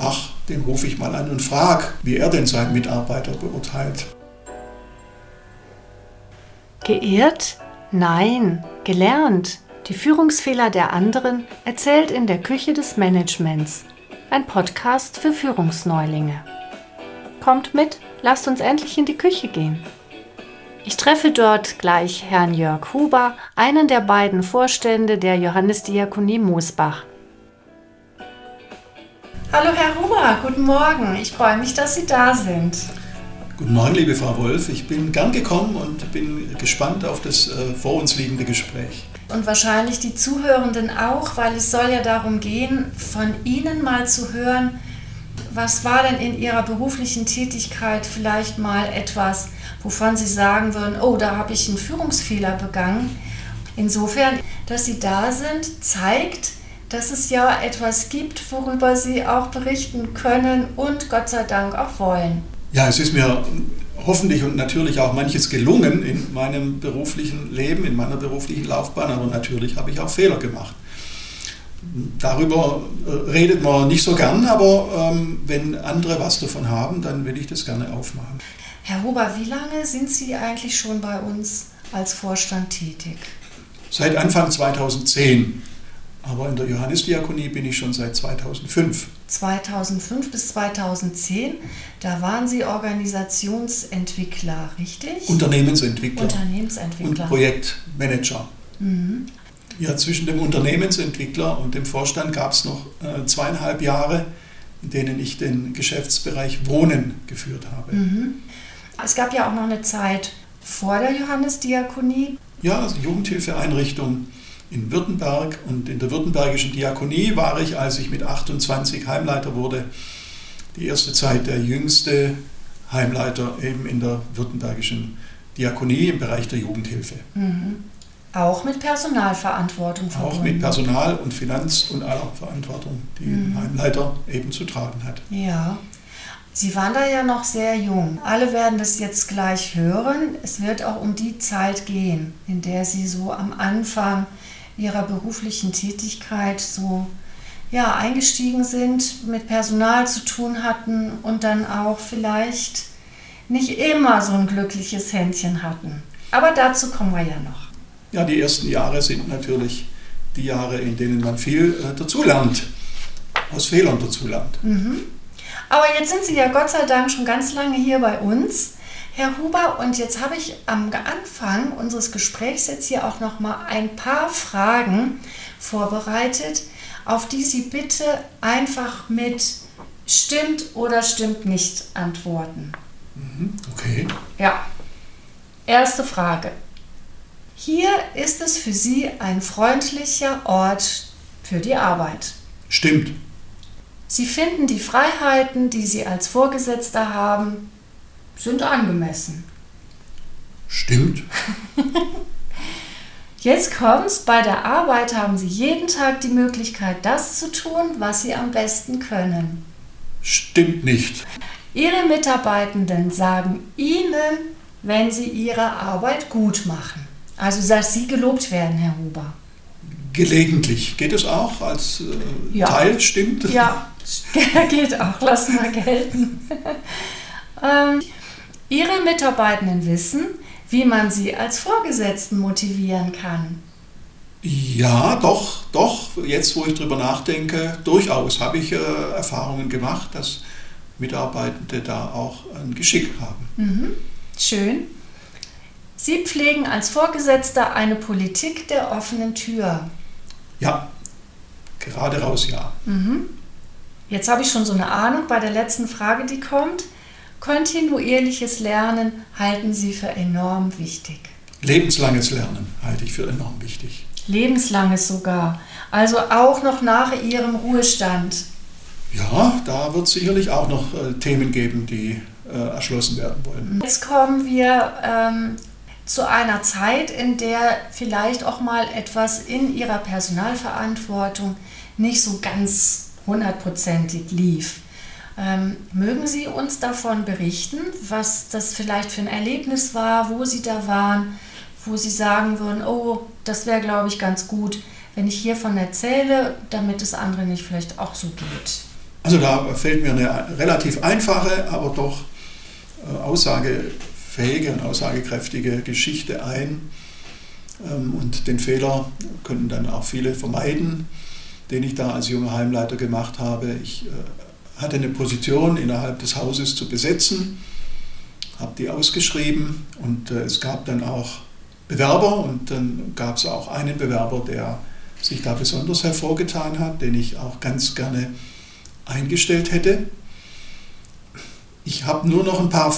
ach, den rufe ich mal an und frage, wie er denn seinen Mitarbeiter beurteilt. Geehrt? Nein, gelernt. Die Führungsfehler der anderen erzählt in der Küche des Managements. Ein Podcast für Führungsneulinge. Kommt mit, lasst uns endlich in die Küche gehen. Ich treffe dort gleich Herrn Jörg Huber, einen der beiden Vorstände der Johannesdiakonie Moosbach. Hallo Herr Huber, guten Morgen. Ich freue mich, dass Sie da sind. Guten Morgen, liebe Frau Wolf. Ich bin gern gekommen und bin gespannt auf das äh, vor uns liegende Gespräch. Und wahrscheinlich die Zuhörenden auch, weil es soll ja darum gehen, von Ihnen mal zu hören, was war denn in Ihrer beruflichen Tätigkeit vielleicht mal etwas, wovon Sie sagen würden, oh, da habe ich einen Führungsfehler begangen. Insofern, dass Sie da sind, zeigt, dass es ja etwas gibt, worüber Sie auch berichten können und Gott sei Dank auch wollen. Ja, es ist mir hoffentlich und natürlich auch manches gelungen in meinem beruflichen Leben, in meiner beruflichen Laufbahn, aber natürlich habe ich auch Fehler gemacht. Darüber äh, redet man nicht so gern, aber ähm, wenn andere was davon haben, dann will ich das gerne aufmachen. Herr Huber, wie lange sind Sie eigentlich schon bei uns als Vorstand tätig? Seit Anfang 2010. Aber in der Johannesdiakonie bin ich schon seit 2005. 2005 bis 2010, da waren Sie Organisationsentwickler, richtig? Unternehmensentwickler. Unternehmensentwickler. Und Projektmanager. Mhm. Ja, zwischen dem Unternehmensentwickler und dem Vorstand gab es noch äh, zweieinhalb Jahre, in denen ich den Geschäftsbereich Wohnen geführt habe. Mhm. Es gab ja auch noch eine Zeit vor der Johannesdiakonie. Ja, also Jugendhilfeeinrichtung in Württemberg und in der württembergischen Diakonie war ich, als ich mit 28 Heimleiter wurde, die erste Zeit der jüngste Heimleiter eben in der württembergischen Diakonie im Bereich der Jugendhilfe. Mhm. Auch mit Personalverantwortung verbunden. Auch mit Personal- und Finanz- und aller Verantwortung, die mhm. ein Heimleiter eben zu tragen hat. Ja. Sie waren da ja noch sehr jung. Alle werden das jetzt gleich hören. Es wird auch um die Zeit gehen, in der Sie so am Anfang ihrer beruflichen Tätigkeit so ja, eingestiegen sind, mit Personal zu tun hatten und dann auch vielleicht nicht immer so ein glückliches Händchen hatten. Aber dazu kommen wir ja noch. Ja, die ersten Jahre sind natürlich die Jahre, in denen man viel äh, dazulernt, aus Fehlern dazulernt. Mhm. Aber jetzt sind Sie ja Gott sei Dank schon ganz lange hier bei uns. Herr Huber, und jetzt habe ich am Anfang unseres Gesprächs jetzt hier auch noch mal ein paar Fragen vorbereitet, auf die Sie bitte einfach mit stimmt oder stimmt nicht antworten. Mhm, okay. Ja. Erste Frage. Hier ist es für Sie ein freundlicher Ort für die Arbeit. Stimmt. Sie finden die Freiheiten, die Sie als Vorgesetzter haben, sind angemessen. Stimmt. Jetzt kommt's, bei der Arbeit haben Sie jeden Tag die Möglichkeit, das zu tun, was Sie am besten können. Stimmt nicht. Ihre Mitarbeitenden sagen Ihnen, wenn Sie Ihre Arbeit gut machen. Also, dass Sie gelobt werden, Herr Huber. Gelegentlich. Geht es auch als äh, ja. Teil? Stimmt? Ja, geht auch. Lassen wir gelten. ähm, Ihre Mitarbeitenden wissen, wie man sie als Vorgesetzten motivieren kann. Ja, doch, doch. Jetzt, wo ich drüber nachdenke, durchaus habe ich äh, Erfahrungen gemacht, dass Mitarbeitende da auch ein Geschick haben. Mhm. Schön. Sie pflegen als Vorgesetzter eine Politik der offenen Tür. Ja, gerade raus, ja. Mhm. Jetzt habe ich schon so eine Ahnung bei der letzten Frage, die kommt. Kontinuierliches Lernen halten Sie für enorm wichtig. Lebenslanges Lernen halte ich für enorm wichtig. Lebenslanges sogar. Also auch noch nach Ihrem Ruhestand. Ja, da wird es sicherlich auch noch äh, Themen geben, die äh, erschlossen werden wollen. Jetzt kommen wir ähm, zu einer Zeit, in der vielleicht auch mal etwas in Ihrer Personalverantwortung nicht so ganz hundertprozentig lief. Ähm, mögen Sie uns davon berichten, was das vielleicht für ein Erlebnis war, wo Sie da waren, wo Sie sagen würden, oh, das wäre, glaube ich, ganz gut, wenn ich hiervon erzähle, damit es anderen nicht vielleicht auch so geht? Also da fällt mir eine relativ einfache, aber doch äh, aussagefähige und aussagekräftige Geschichte ein. Ähm, und den Fehler könnten dann auch viele vermeiden, den ich da als junger Heimleiter gemacht habe. Ich äh, hatte eine Position innerhalb des Hauses zu besetzen, habe die ausgeschrieben und äh, es gab dann auch Bewerber und dann gab es auch einen Bewerber, der sich da besonders hervorgetan hat, den ich auch ganz gerne eingestellt hätte. Ich habe nur noch ein paar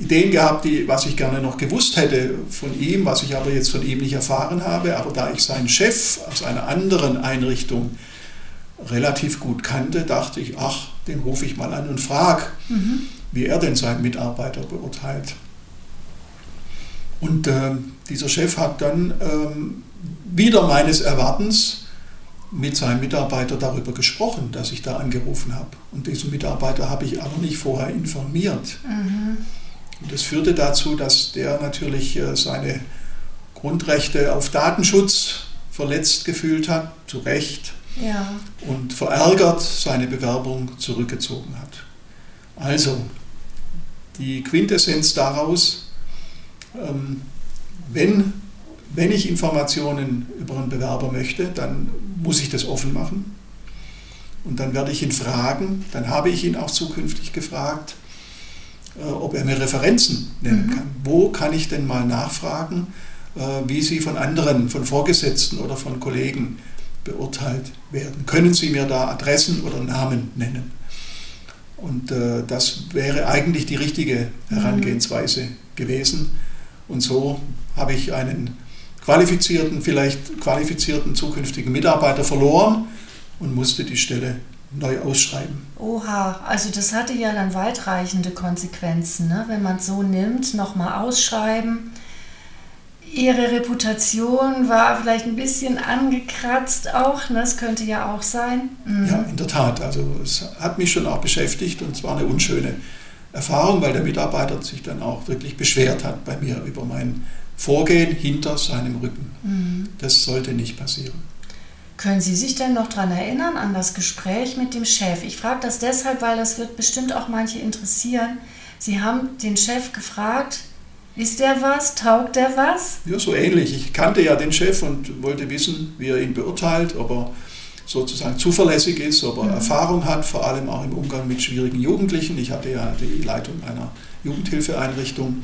Ideen gehabt, die, was ich gerne noch gewusst hätte von ihm, was ich aber jetzt von ihm nicht erfahren habe. Aber da ich seinen Chef aus einer anderen Einrichtung relativ gut kannte, dachte ich, ach, den rufe ich mal an und frage, mhm. wie er denn seinen Mitarbeiter beurteilt. Und äh, dieser Chef hat dann ähm, wieder meines Erwartens mit seinem Mitarbeiter darüber gesprochen, dass ich da angerufen habe. Und diesen Mitarbeiter habe ich aber nicht vorher informiert. Mhm. Und das führte dazu, dass der natürlich äh, seine Grundrechte auf Datenschutz verletzt gefühlt hat, zu Recht, ja. und verärgert seine Bewerbung zurückgezogen hat. Also, die Quintessenz daraus, ähm, wenn, wenn ich Informationen über einen Bewerber möchte, dann muss ich das offen machen. Und dann werde ich ihn fragen, dann habe ich ihn auch zukünftig gefragt, äh, ob er mir Referenzen nennen mhm. kann. Wo kann ich denn mal nachfragen, äh, wie sie von anderen, von Vorgesetzten oder von Kollegen beurteilt werden? Können Sie mir da Adressen oder Namen nennen? Und äh, das wäre eigentlich die richtige. Herangehensweise gewesen. Und so habe ich einen qualifizierten, vielleicht qualifizierten zukünftigen Mitarbeiter verloren und musste die Stelle neu ausschreiben. Oha, also das hatte ja dann weitreichende Konsequenzen, ne? wenn man es so nimmt, nochmal ausschreiben. Ihre Reputation war vielleicht ein bisschen angekratzt auch, ne? das könnte ja auch sein. Mhm. Ja, in der Tat. Also es hat mich schon auch beschäftigt und es war eine unschöne Erfahrung, weil der Mitarbeiter sich dann auch wirklich beschwert hat bei mir über mein Vorgehen hinter seinem Rücken. Mhm. Das sollte nicht passieren. Können Sie sich denn noch daran erinnern, an das Gespräch mit dem Chef? Ich frage das deshalb, weil das wird bestimmt auch manche interessieren. Sie haben den Chef gefragt, ist der was? Taugt der was? Ja, so ähnlich. Ich kannte ja den Chef und wollte wissen, wie er ihn beurteilt, ob er sozusagen zuverlässig ist, ob er mhm. Erfahrung hat, vor allem auch im Umgang mit schwierigen Jugendlichen. Ich hatte ja die Leitung einer Jugendhilfeeinrichtung.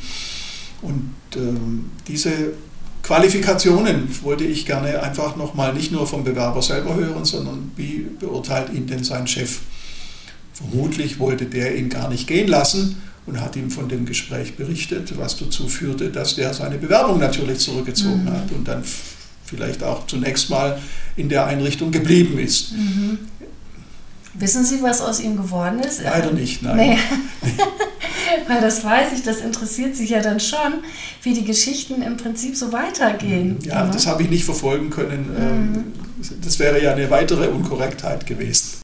Und ähm, diese Qualifikationen wollte ich gerne einfach nochmal nicht nur vom Bewerber selber hören, sondern wie beurteilt ihn denn sein Chef? Vermutlich wollte der ihn gar nicht gehen lassen und hat ihm von dem Gespräch berichtet, was dazu führte, dass der seine Bewerbung natürlich zurückgezogen mhm. hat und dann vielleicht auch zunächst mal in der Einrichtung geblieben ist. Mhm. Wissen Sie, was aus ihm geworden ist? Leider nicht, nein. Nee. Weil das weiß ich, das interessiert sich ja dann schon, wie die Geschichten im Prinzip so weitergehen. Ja, mhm. das habe ich nicht verfolgen können. Ähm, mhm. Das wäre ja eine weitere Unkorrektheit gewesen.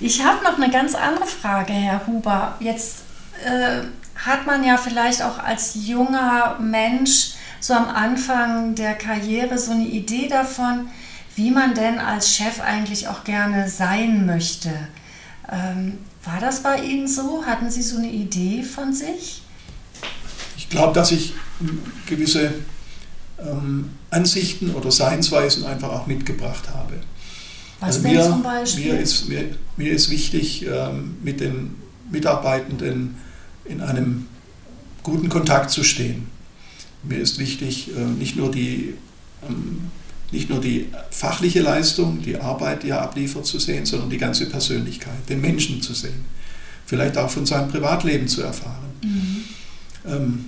Ich habe noch eine ganz andere Frage, Herr Huber. Jetzt äh, hat man ja vielleicht auch als junger Mensch so am Anfang der Karriere so eine Idee davon, wie man denn als Chef eigentlich auch gerne sein möchte. Ähm, war das bei Ihnen so? Hatten Sie so eine Idee von sich? Ich glaube, dass ich gewisse ähm, Ansichten oder Seinsweisen einfach auch mitgebracht habe. Was also denn mir, zum Beispiel? Mir ist, mir, mir ist wichtig, ähm, mit den Mitarbeitenden in einem guten Kontakt zu stehen. Mir ist wichtig, äh, nicht nur die ähm, nicht nur die fachliche Leistung, die Arbeit, die er abliefert, zu sehen, sondern die ganze Persönlichkeit, den Menschen zu sehen. Vielleicht auch von seinem Privatleben zu erfahren. Mhm. Ähm,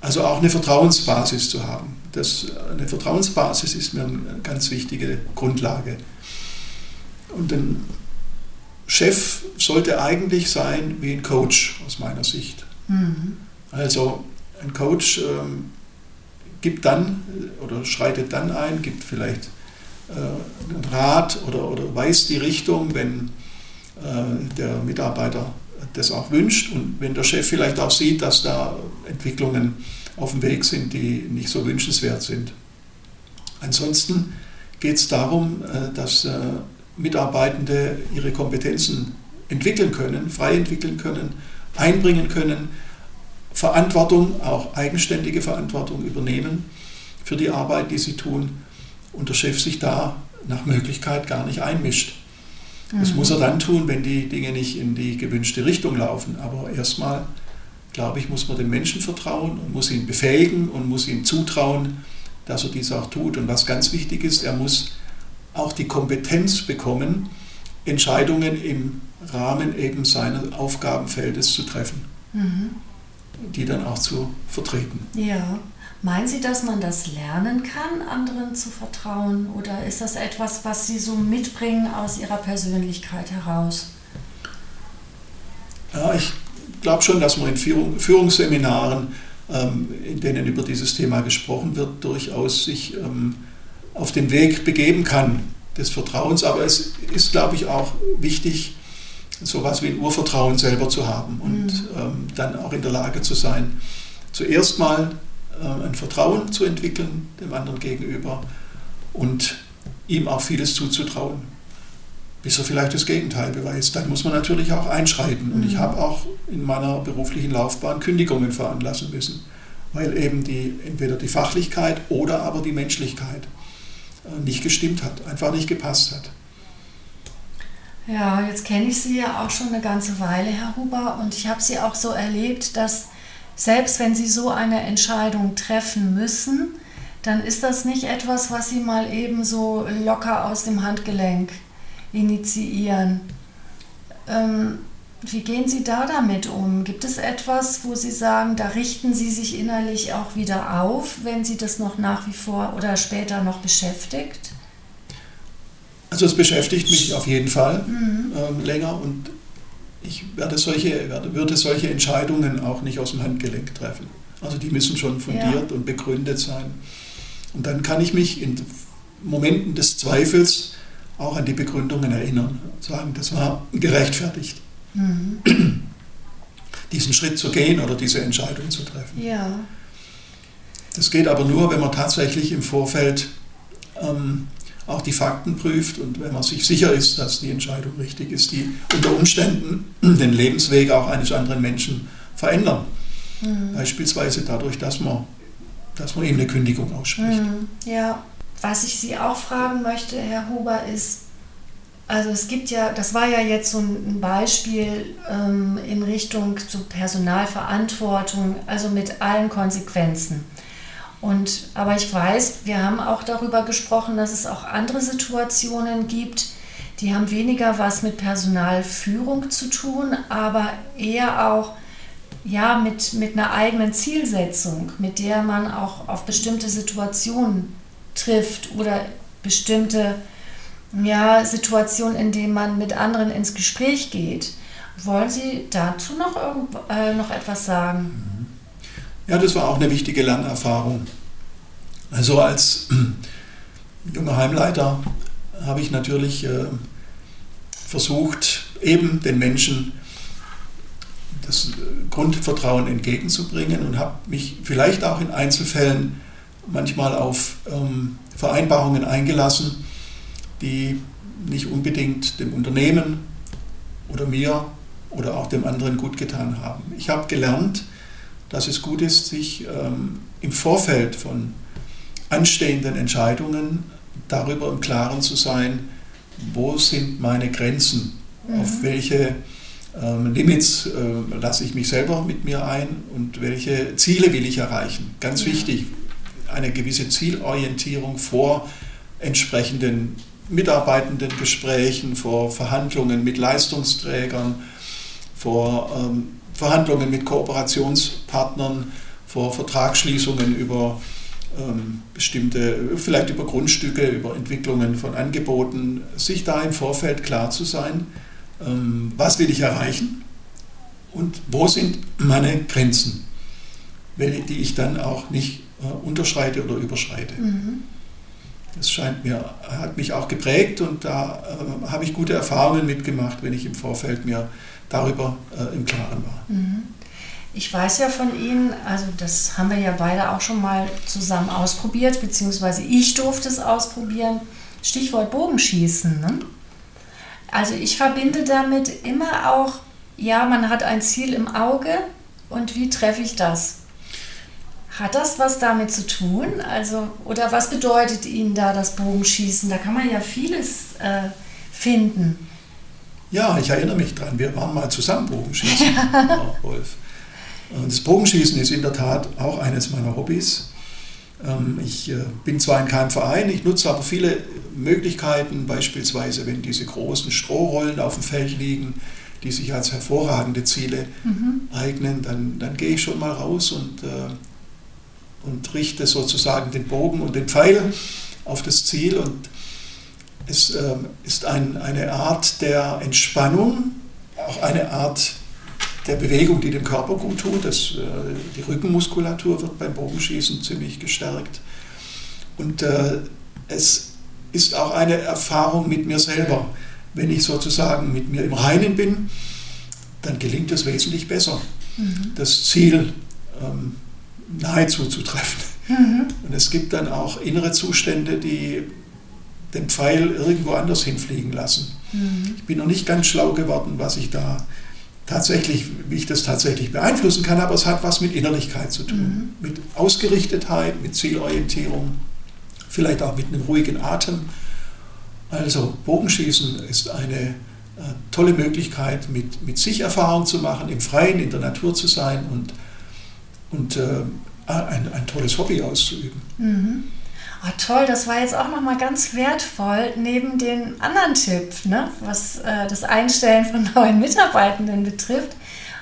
also auch eine Vertrauensbasis zu haben. Das, eine Vertrauensbasis ist mir eine ganz wichtige Grundlage. Und ein Chef sollte eigentlich sein wie ein Coach aus meiner Sicht. Mhm. Also ein Coach ähm, gibt dann oder schreitet dann ein, gibt vielleicht äh, einen Rat oder, oder weist die Richtung, wenn äh, der Mitarbeiter das auch wünscht und wenn der Chef vielleicht auch sieht, dass da Entwicklungen auf dem Weg sind, die nicht so wünschenswert sind. Ansonsten geht es darum, äh, dass Mitarbeitende ihre Kompetenzen entwickeln können, frei entwickeln können, einbringen können, Verantwortung, auch eigenständige Verantwortung übernehmen für die Arbeit, die sie tun und der Chef sich da nach Möglichkeit gar nicht einmischt. Das mhm. muss er dann tun, wenn die Dinge nicht in die gewünschte Richtung laufen. Aber erstmal, glaube ich, muss man dem Menschen vertrauen und muss ihn befähigen und muss ihm zutrauen, dass er dies auch tut. Und was ganz wichtig ist, er muss auch die Kompetenz bekommen, Entscheidungen im Rahmen eben seines Aufgabenfeldes zu treffen, mhm. die dann auch zu vertreten. Ja. Meinen Sie, dass man das lernen kann, anderen zu vertrauen? Oder ist das etwas, was Sie so mitbringen aus Ihrer Persönlichkeit heraus? Ja, ich glaube schon, dass man in Führung, Führungsseminaren, ähm, in denen über dieses Thema gesprochen wird, durchaus sich ähm, auf den Weg begeben kann des Vertrauens. Aber es ist, glaube ich, auch wichtig, so etwas wie ein Urvertrauen selber zu haben und mhm. ähm, dann auch in der Lage zu sein, zuerst mal äh, ein Vertrauen zu entwickeln dem anderen gegenüber und ihm auch vieles zuzutrauen, bis er vielleicht das Gegenteil beweist. Dann muss man natürlich auch einschreiten. Und ich mhm. habe auch in meiner beruflichen Laufbahn Kündigungen veranlassen müssen, weil eben die, entweder die Fachlichkeit oder aber die Menschlichkeit nicht gestimmt hat, einfach nicht gepasst hat. Ja, jetzt kenne ich Sie ja auch schon eine ganze Weile, Herr Huber, und ich habe Sie auch so erlebt, dass selbst wenn Sie so eine Entscheidung treffen müssen, dann ist das nicht etwas, was Sie mal eben so locker aus dem Handgelenk initiieren. Ähm, wie gehen Sie da damit um? Gibt es etwas, wo Sie sagen, da richten Sie sich innerlich auch wieder auf, wenn Sie das noch nach wie vor oder später noch beschäftigt? Also es beschäftigt mich auf jeden Fall mhm. ähm, länger und ich werde solche, werde, würde solche Entscheidungen auch nicht aus dem Handgelenk treffen. Also die müssen schon fundiert ja. und begründet sein. Und dann kann ich mich in Momenten des Zweifels auch an die Begründungen erinnern und sagen, das war gerechtfertigt. Mhm. Diesen Schritt zu gehen oder diese Entscheidung zu treffen. Ja. Das geht aber nur, wenn man tatsächlich im Vorfeld ähm, auch die Fakten prüft und wenn man sich sicher ist, dass die Entscheidung richtig ist, die unter Umständen den Lebensweg auch eines anderen Menschen verändern. Mhm. Beispielsweise dadurch, dass man, dass man ihm eine Kündigung ausspricht. Mhm. Ja, was ich Sie auch fragen möchte, Herr Huber, ist, also es gibt ja, das war ja jetzt so ein Beispiel ähm, in Richtung zu Personalverantwortung, also mit allen Konsequenzen. Und, aber ich weiß, wir haben auch darüber gesprochen, dass es auch andere Situationen gibt, die haben weniger was mit Personalführung zu tun, aber eher auch ja, mit, mit einer eigenen Zielsetzung, mit der man auch auf bestimmte Situationen trifft oder bestimmte ja, Situationen, in denen man mit anderen ins Gespräch geht. Wollen Sie dazu noch, irgend, äh, noch etwas sagen? Mhm. Ja, das war auch eine wichtige Lernerfahrung. Also als junger Heimleiter habe ich natürlich äh, versucht, eben den Menschen das Grundvertrauen entgegenzubringen und habe mich vielleicht auch in Einzelfällen manchmal auf ähm, Vereinbarungen eingelassen, die nicht unbedingt dem Unternehmen oder mir oder auch dem anderen gut getan haben. Ich habe gelernt, dass es gut ist, sich ähm, im Vorfeld von anstehenden Entscheidungen darüber im Klaren zu sein, wo sind meine Grenzen, mhm. auf welche ähm, Limits äh, lasse ich mich selber mit mir ein und welche Ziele will ich erreichen. Ganz ja. wichtig, eine gewisse Zielorientierung vor entsprechenden mitarbeitenden Gesprächen, vor Verhandlungen mit Leistungsträgern, vor ähm, Verhandlungen mit Kooperationspartnern, vor Vertragsschließungen über ähm, bestimmte, vielleicht über Grundstücke, über Entwicklungen von Angeboten, sich da im Vorfeld klar zu sein, ähm, was will ich erreichen und wo sind meine Grenzen, die ich dann auch nicht äh, unterschreite oder überschreite. Mhm. Das scheint mir, hat mich auch geprägt und da äh, habe ich gute Erfahrungen mitgemacht, wenn ich im Vorfeld mir darüber äh, im Klaren war. Mhm. Ich weiß ja von Ihnen, also das haben wir ja beide auch schon mal zusammen ausprobiert, beziehungsweise ich durfte es ausprobieren. Stichwort Bogenschießen. Ne? Also ich verbinde damit immer auch, ja, man hat ein Ziel im Auge und wie treffe ich das? Hat das was damit zu tun? Also, oder was bedeutet Ihnen da das Bogenschießen? Da kann man ja vieles äh, finden. Ja, ich erinnere mich dran. Wir waren mal zusammen Bogenschießen, ja. Wolf. Und das Bogenschießen ist in der Tat auch eines meiner Hobbys. Ähm, ich äh, bin zwar in keinem Verein, ich nutze aber viele Möglichkeiten, beispielsweise wenn diese großen Strohrollen auf dem Feld liegen, die sich als hervorragende Ziele mhm. eignen, dann, dann gehe ich schon mal raus und, äh, und richte sozusagen den Bogen und den Pfeil auf das Ziel. Und es äh, ist ein, eine Art der Entspannung, auch eine Art der Bewegung, die dem Körper gut tut. Das, äh, die Rückenmuskulatur wird beim Bogenschießen ziemlich gestärkt. Und äh, es ist auch eine Erfahrung mit mir selber. Wenn ich sozusagen mit mir im Reinen bin, dann gelingt es wesentlich besser, mhm. das Ziel ähm, nahezu zu treffen. Mhm. Und es gibt dann auch innere Zustände, die den Pfeil irgendwo anders hinfliegen lassen. Mhm. Ich bin noch nicht ganz schlau geworden, was ich da tatsächlich, wie ich das tatsächlich beeinflussen kann, aber es hat was mit Innerlichkeit zu tun, mhm. mit Ausgerichtetheit, mit Zielorientierung, vielleicht auch mit einem ruhigen Atem. Also Bogenschießen ist eine äh, tolle Möglichkeit, mit, mit sich Erfahrung zu machen, im Freien, in der Natur zu sein und, und äh, ein, ein tolles Hobby auszuüben. Mhm. Oh, toll, das war jetzt auch nochmal ganz wertvoll, neben dem anderen Tipp, ne, was äh, das Einstellen von neuen Mitarbeitenden betrifft,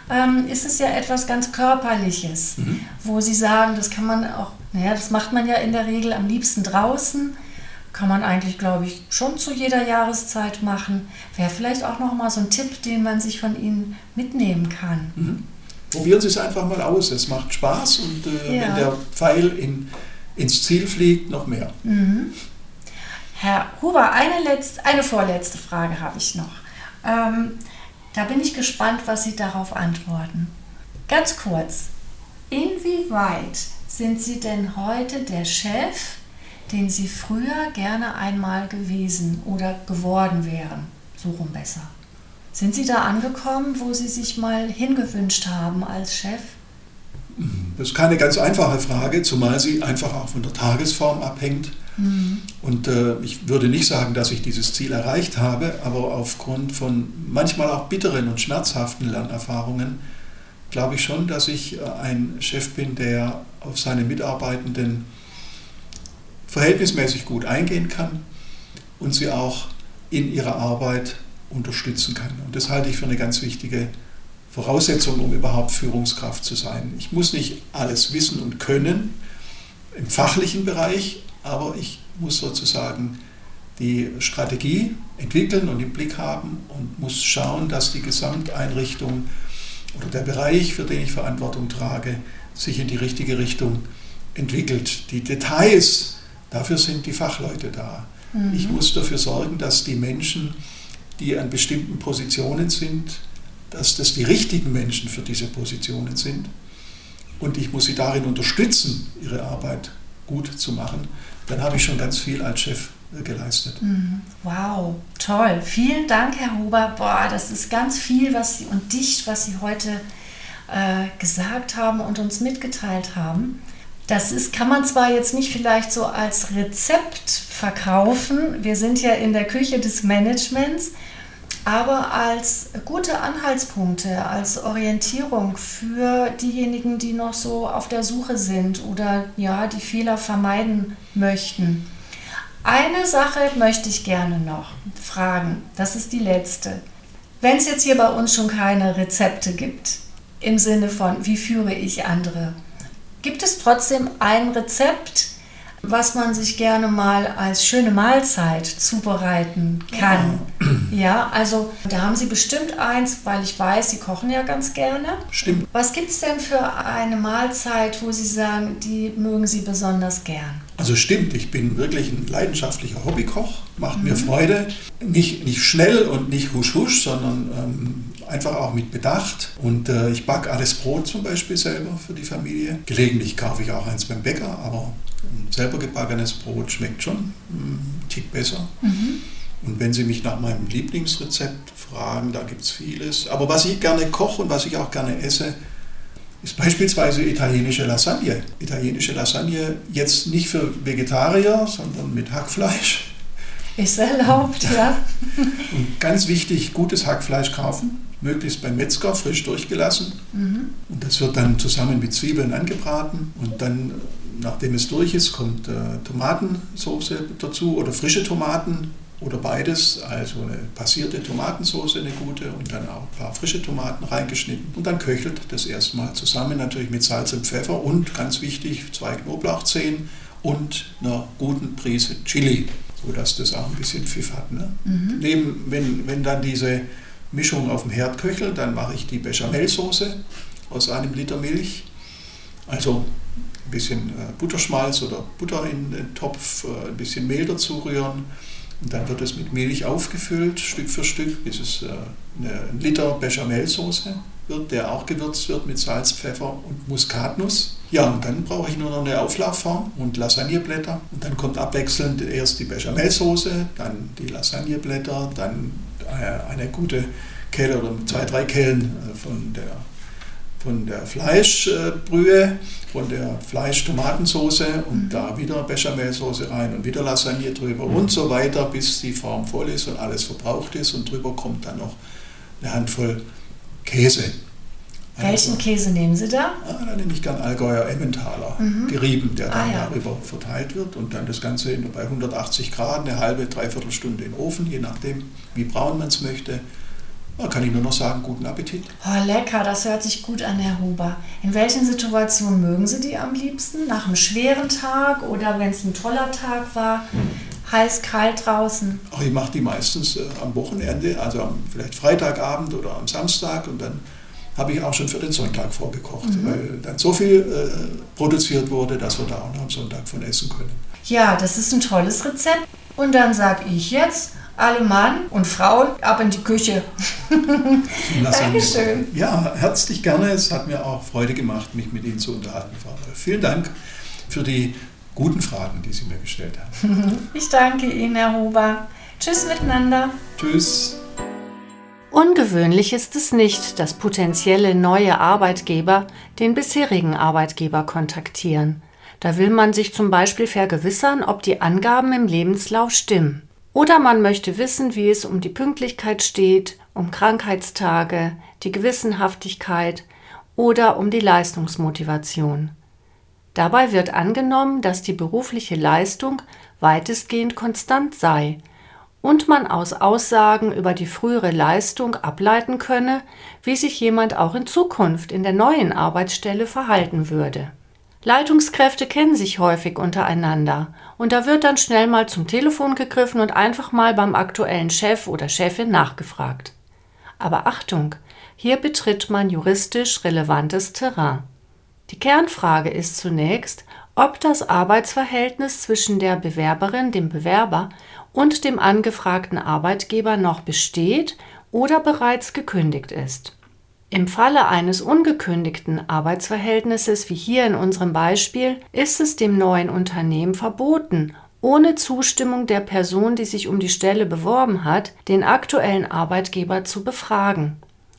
ähm, ist es ja etwas ganz Körperliches, mhm. wo Sie sagen, das kann man auch, naja, das macht man ja in der Regel am liebsten draußen, kann man eigentlich, glaube ich, schon zu jeder Jahreszeit machen. Wäre vielleicht auch nochmal so ein Tipp, den man sich von Ihnen mitnehmen kann. Mhm. Probieren Sie es einfach mal aus, es macht Spaß und äh, ja. wenn der Pfeil in ins Ziel fliegt, noch mehr. Mhm. Herr Huber, eine, letzte, eine vorletzte Frage habe ich noch. Ähm, da bin ich gespannt, was Sie darauf antworten. Ganz kurz, inwieweit sind Sie denn heute der Chef, den Sie früher gerne einmal gewesen oder geworden wären? So rum besser. Sind Sie da angekommen, wo Sie sich mal hingewünscht haben als Chef? Das ist keine ganz einfache Frage, zumal sie einfach auch von der Tagesform abhängt. Mhm. Und äh, ich würde nicht sagen, dass ich dieses Ziel erreicht habe, aber aufgrund von manchmal auch bitteren und schmerzhaften Lernerfahrungen glaube ich schon, dass ich äh, ein Chef bin, der auf seine Mitarbeitenden verhältnismäßig gut eingehen kann und sie auch in ihrer Arbeit unterstützen kann. Und das halte ich für eine ganz wichtige Voraussetzung, um überhaupt Führungskraft zu sein. Ich muss nicht alles wissen und können im fachlichen Bereich, aber ich muss sozusagen die Strategie entwickeln und im Blick haben und muss schauen, dass die Gesamteinrichtung oder der Bereich, für den ich Verantwortung trage, sich in die richtige Richtung entwickelt. Die Details, dafür sind die Fachleute da. Mhm. Ich muss dafür sorgen, dass die Menschen, die an bestimmten Positionen sind, dass das die richtigen Menschen für diese Positionen sind. Und ich muss sie darin unterstützen, ihre Arbeit gut zu machen. Dann habe ich schon ganz viel als Chef äh, geleistet. Mhm. Wow, toll. Vielen Dank, Herr Huber. Boah, das ist ganz viel was Sie, und dicht, was Sie heute äh, gesagt haben und uns mitgeteilt haben. Das ist, kann man zwar jetzt nicht vielleicht so als Rezept verkaufen. Wir sind ja in der Küche des Managements aber als gute Anhaltspunkte, als Orientierung für diejenigen, die noch so auf der Suche sind oder ja, die Fehler vermeiden möchten. Eine Sache möchte ich gerne noch fragen, das ist die letzte. Wenn es jetzt hier bei uns schon keine Rezepte gibt, im Sinne von, wie führe ich andere, gibt es trotzdem ein Rezept, was man sich gerne mal als schöne Mahlzeit zubereiten kann. Ja, ja also da haben Sie bestimmt eins, weil ich weiß, Sie kochen ja ganz gerne. Stimmt. Was gibt es denn für eine Mahlzeit, wo Sie sagen, die mögen Sie besonders gern? Also stimmt, ich bin wirklich ein leidenschaftlicher Hobbykoch, macht mhm. mir Freude. Nicht, nicht schnell und nicht husch husch, sondern ähm, einfach auch mit Bedacht. Und äh, ich backe alles Brot zum Beispiel selber für die Familie. Gelegentlich kaufe ich auch eins beim Bäcker, aber selber gebackenes Brot schmeckt schon ein Tick besser. Mhm. Und wenn Sie mich nach meinem Lieblingsrezept fragen, da gibt es vieles. Aber was ich gerne koche und was ich auch gerne esse, ist beispielsweise italienische Lasagne. Italienische Lasagne jetzt nicht für Vegetarier, sondern mit Hackfleisch. Ist erlaubt, ja. Und ganz wichtig, gutes Hackfleisch kaufen, möglichst beim Metzger frisch durchgelassen. Mhm. Und das wird dann zusammen mit Zwiebeln angebraten und dann, nachdem es durch ist, kommt äh, Tomatensauce dazu oder frische Tomaten oder beides, also eine passierte Tomatensauce, eine gute und dann auch ein paar frische Tomaten reingeschnitten und dann köchelt das erstmal zusammen, natürlich mit Salz und Pfeffer und ganz wichtig, zwei Knoblauchzehen und einer guten Prise Chili, sodass das auch ein bisschen Pfiff hat. Ne? Mhm. Neben, wenn, wenn dann diese Mischung auf dem Herd köchelt, dann mache ich die Bechamelsoße aus einem Liter Milch, also ein bisschen äh, Butterschmalz oder Butter in den Topf, äh, ein bisschen Mehl dazu rühren und dann wird es mit Milch aufgefüllt, Stück für Stück, bis es äh, ein Liter Bechamelsoße wird, der auch gewürzt wird mit Salz, Pfeffer und Muskatnuss. Ja, und dann brauche ich nur noch eine Auflaufform und Lasagneblätter. Und dann kommt abwechselnd erst die Bechamelsoße, dann die Lasagneblätter, dann eine gute Kelle oder zwei, drei Kellen äh, von der von der Fleischbrühe, von der Fleisch-Tomatensoße und mhm. da wieder Bechamelsoße rein und wieder Lasagne drüber mhm. und so weiter, bis die Form voll ist und alles verbraucht ist und drüber kommt dann noch eine Handvoll Käse. Welchen also, Käse nehmen Sie da? Ah, da nehme ich gern Allgäuer Emmentaler, mhm. gerieben, der dann ah, ja. darüber verteilt wird und dann das Ganze bei 180 Grad eine halbe, dreiviertel Stunde in den Ofen, je nachdem, wie braun man es möchte. Da kann ich nur noch sagen, guten Appetit. Oh, lecker, das hört sich gut an, Herr Huber. In welchen Situationen mögen Sie die am liebsten? Nach einem schweren Tag oder wenn es ein toller Tag war? Heiß, kalt draußen? Ach, ich mache die meistens äh, am Wochenende, also am, vielleicht Freitagabend oder am Samstag und dann habe ich auch schon für den Sonntag vorgekocht, mhm. weil dann so viel äh, produziert wurde, dass wir da auch noch am Sonntag von essen können. Ja, das ist ein tolles Rezept. Und dann sage ich jetzt, alle Mann und Frauen ab in die Küche. Dankeschön. Ja, herzlich gerne. Es hat mir auch Freude gemacht, mich mit Ihnen zu unterhalten, Frau Wolf. Vielen Dank für die guten Fragen, die Sie mir gestellt haben. Ich danke Ihnen, Herr Huber. Tschüss miteinander. Tschüss. Ungewöhnlich ist es nicht, dass potenzielle neue Arbeitgeber den bisherigen Arbeitgeber kontaktieren. Da will man sich zum Beispiel vergewissern, ob die Angaben im Lebenslauf stimmen. Oder man möchte wissen, wie es um die Pünktlichkeit steht, um Krankheitstage, die Gewissenhaftigkeit oder um die Leistungsmotivation. Dabei wird angenommen, dass die berufliche Leistung weitestgehend konstant sei und man aus Aussagen über die frühere Leistung ableiten könne, wie sich jemand auch in Zukunft in der neuen Arbeitsstelle verhalten würde. Leitungskräfte kennen sich häufig untereinander und da wird dann schnell mal zum Telefon gegriffen und einfach mal beim aktuellen Chef oder Chefin nachgefragt. Aber Achtung, hier betritt man juristisch relevantes Terrain. Die Kernfrage ist zunächst, ob das Arbeitsverhältnis zwischen der Bewerberin, dem Bewerber und dem angefragten Arbeitgeber noch besteht oder bereits gekündigt ist. Im Falle eines ungekündigten Arbeitsverhältnisses wie hier in unserem Beispiel ist es dem neuen Unternehmen verboten, ohne Zustimmung der Person, die sich um die Stelle beworben hat, den aktuellen Arbeitgeber zu befragen.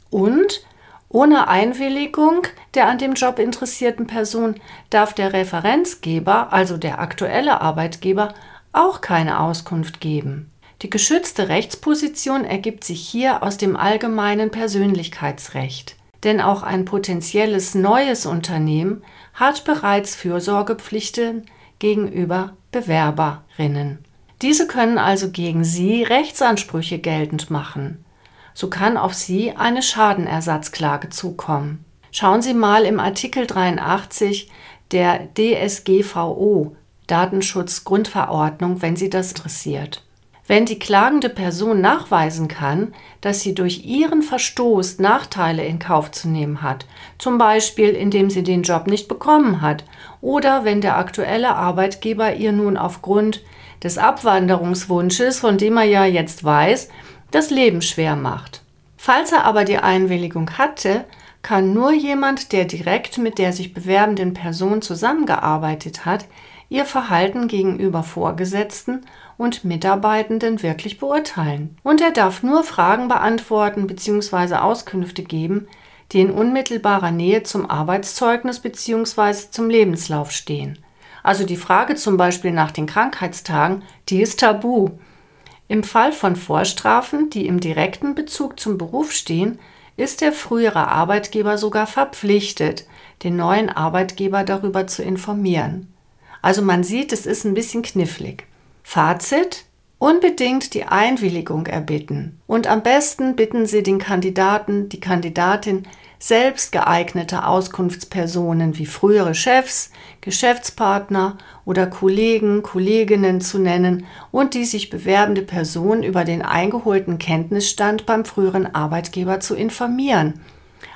Und ohne Einwilligung der an dem Job interessierten Person darf der Referenzgeber, also der aktuelle Arbeitgeber, auch keine Auskunft geben. Die geschützte Rechtsposition ergibt sich hier aus dem allgemeinen Persönlichkeitsrecht. Denn auch ein potenzielles neues Unternehmen hat bereits Fürsorgepflichten gegenüber Bewerberinnen. Diese können also gegen Sie Rechtsansprüche geltend machen. So kann auf Sie eine Schadenersatzklage zukommen. Schauen Sie mal im Artikel 83 der DSGVO Datenschutzgrundverordnung, wenn Sie das interessiert. Wenn die klagende Person nachweisen kann, dass sie durch ihren Verstoß Nachteile in Kauf zu nehmen hat, zum Beispiel indem sie den Job nicht bekommen hat oder wenn der aktuelle Arbeitgeber ihr nun aufgrund des Abwanderungswunsches, von dem er ja jetzt weiß, das Leben schwer macht. Falls er aber die Einwilligung hatte, kann nur jemand, der direkt mit der sich bewerbenden Person zusammengearbeitet hat, ihr Verhalten gegenüber Vorgesetzten und Mitarbeitenden wirklich beurteilen. Und er darf nur Fragen beantworten bzw. Auskünfte geben, die in unmittelbarer Nähe zum Arbeitszeugnis bzw. zum Lebenslauf stehen. Also die Frage zum Beispiel nach den Krankheitstagen, die ist tabu. Im Fall von Vorstrafen, die im direkten Bezug zum Beruf stehen, ist der frühere Arbeitgeber sogar verpflichtet, den neuen Arbeitgeber darüber zu informieren. Also man sieht, es ist ein bisschen knifflig. Fazit? Unbedingt die Einwilligung erbitten. Und am besten bitten Sie den Kandidaten, die Kandidatin, selbst geeignete Auskunftspersonen wie frühere Chefs, Geschäftspartner oder Kollegen, Kolleginnen zu nennen und die sich bewerbende Person über den eingeholten Kenntnisstand beim früheren Arbeitgeber zu informieren.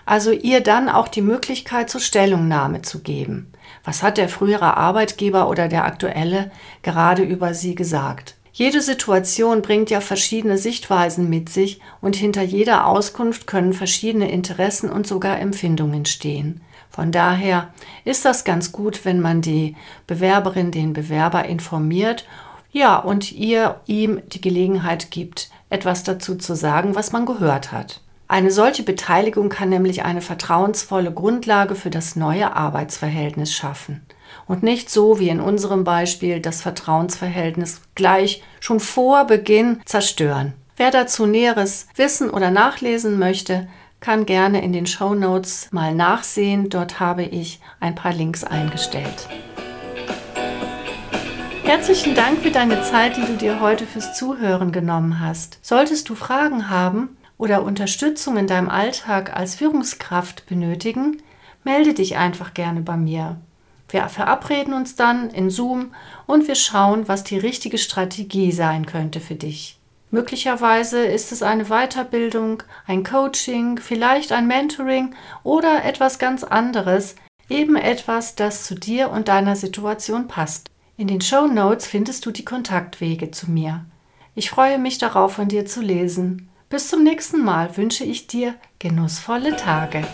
Also ihr dann auch die Möglichkeit zur Stellungnahme zu geben. Was hat der frühere Arbeitgeber oder der aktuelle gerade über sie gesagt? Jede Situation bringt ja verschiedene Sichtweisen mit sich und hinter jeder Auskunft können verschiedene Interessen und sogar Empfindungen stehen. Von daher ist das ganz gut, wenn man die Bewerberin, den Bewerber informiert, ja, und ihr ihm die Gelegenheit gibt, etwas dazu zu sagen, was man gehört hat. Eine solche Beteiligung kann nämlich eine vertrauensvolle Grundlage für das neue Arbeitsverhältnis schaffen und nicht so wie in unserem Beispiel das Vertrauensverhältnis gleich schon vor Beginn zerstören. Wer dazu Näheres wissen oder nachlesen möchte, kann gerne in den Show Notes mal nachsehen. Dort habe ich ein paar Links eingestellt. Herzlichen Dank für deine Zeit, die du dir heute fürs Zuhören genommen hast. Solltest du Fragen haben oder Unterstützung in deinem Alltag als Führungskraft benötigen, melde dich einfach gerne bei mir. Wir verabreden uns dann in Zoom und wir schauen, was die richtige Strategie sein könnte für dich. Möglicherweise ist es eine Weiterbildung, ein Coaching, vielleicht ein Mentoring oder etwas ganz anderes, eben etwas, das zu dir und deiner Situation passt. In den Show Notes findest du die Kontaktwege zu mir. Ich freue mich darauf, von dir zu lesen. Bis zum nächsten Mal wünsche ich dir genussvolle Tage.